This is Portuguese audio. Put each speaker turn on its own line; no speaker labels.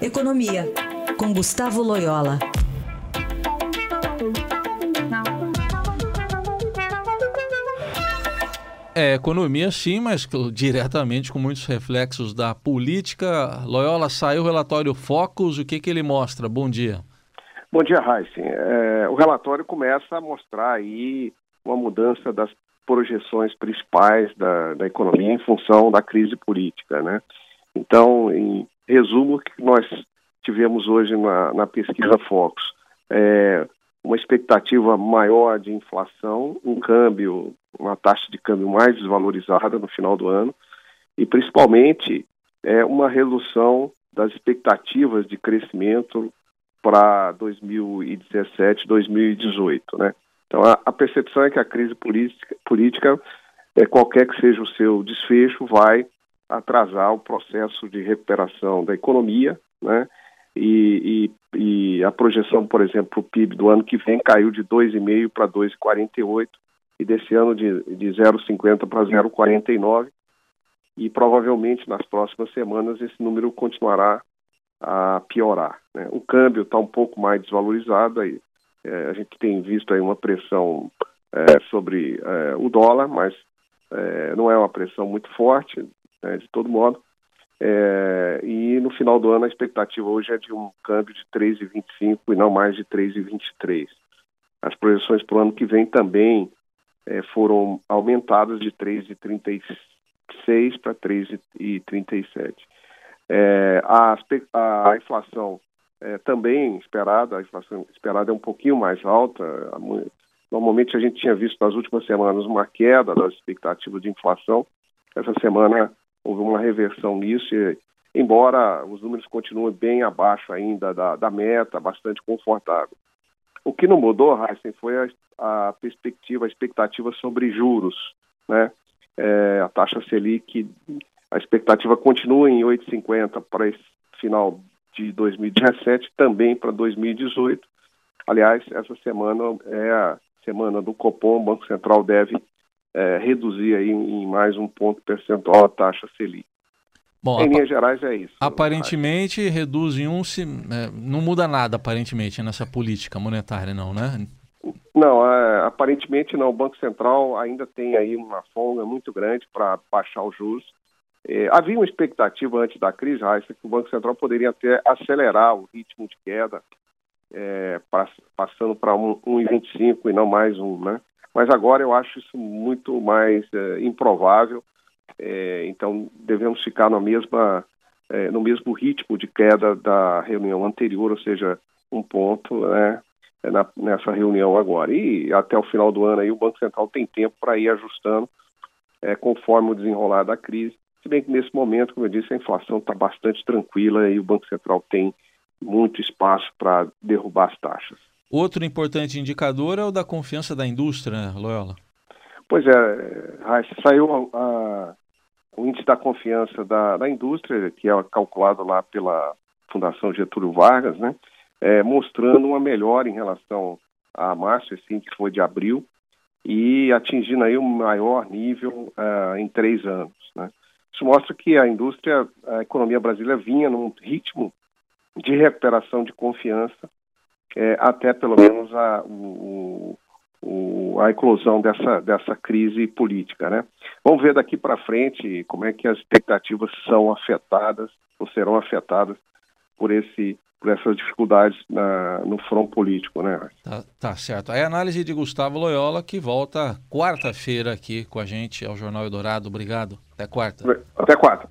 Economia, com Gustavo Loyola.
É, economia sim, mas diretamente com muitos reflexos da política. Loyola, saiu o relatório Focus, o que, que ele mostra? Bom dia.
Bom dia, Raíssen. É, o relatório começa a mostrar aí uma mudança das projeções principais da, da economia em função da crise política, né? Então, em resumo, que nós tivemos hoje na, na pesquisa Focus é uma expectativa maior de inflação, um câmbio, uma taxa de câmbio mais desvalorizada no final do ano e, principalmente, é uma redução das expectativas de crescimento para 2017, 2018, né? Então, a, a, percepção é que a crise política, política é, qualquer que seja o seu desfecho, vai atrasar o processo de recuperação da economia, né? E, e, e a projeção, por exemplo, o PIB do ano que vem caiu de 2,5 para 2,48 e desse ano de, de 0,50 para 0,49 e provavelmente nas próximas semanas esse número continuará a piorar. Né? O câmbio está um pouco mais desvalorizado, aí, é, a gente tem visto aí uma pressão é, sobre é, o dólar, mas é, não é uma pressão muito forte, né, de todo modo. É, e no final do ano a expectativa hoje é de um câmbio de 3,25 e não mais de 3,23. As projeções para o ano que vem também é, foram aumentadas de 3,36 para 3,37. É, a, a, inflação é, também esperada, a inflação esperada é um pouquinho mais alta. Normalmente a gente tinha visto nas últimas semanas uma queda das expectativas de inflação. Essa semana houve uma reversão nisso, e, embora os números continuem bem abaixo ainda da, da meta, bastante confortável. O que não mudou, Heisen, foi a, a, perspectiva, a expectativa sobre juros. Né? É, a taxa Selic a expectativa continua em 8,50 para esse final de 2017, também para 2018. Aliás, essa semana é a semana do Copom, o Banco Central deve é, reduzir aí em mais um ponto percentual a taxa Selic. Bom, em linhas gerais é isso.
Aparentemente reduz em um, se, é, não muda nada aparentemente nessa política monetária não, né?
Não, é, aparentemente não. O Banco Central ainda tem aí uma folga muito grande para baixar os juros. É, havia uma expectativa antes da crise, Raíssa, que o Banco Central poderia até acelerar o ritmo de queda, é, passando para 1,25 um, e não mais um, né? Mas agora eu acho isso muito mais é, improvável, é, então devemos ficar na mesma, é, no mesmo ritmo de queda da reunião anterior, ou seja, um ponto né, na, nessa reunião agora. E até o final do ano aí o Banco Central tem tempo para ir ajustando é, conforme o desenrolar da crise se bem que nesse momento, como eu disse, a inflação está bastante tranquila e o Banco Central tem muito espaço para derrubar as taxas.
Outro importante indicador é o da confiança da indústria, né, Loyola?
Pois é, Raíssa, saiu a, a, o índice da confiança da, da, indústria, que é calculado lá pela Fundação Getúlio Vargas, né, é, mostrando uma melhora em relação a março, esse índice foi de abril, e atingindo aí o maior nível uh, em três anos. Né. Isso mostra que a indústria, a economia brasileira vinha num ritmo de recuperação de confiança é, até pelo menos a, o, o, a eclosão dessa, dessa crise política. Né? Vamos ver daqui para frente como é que as expectativas são afetadas ou serão afetadas por esse por essas dificuldades na, no front político, né?
Tá, tá certo. Aí a análise de Gustavo Loyola, que volta quarta-feira aqui com a gente ao Jornal Eldorado. Obrigado. Até quarta.
Até quarta.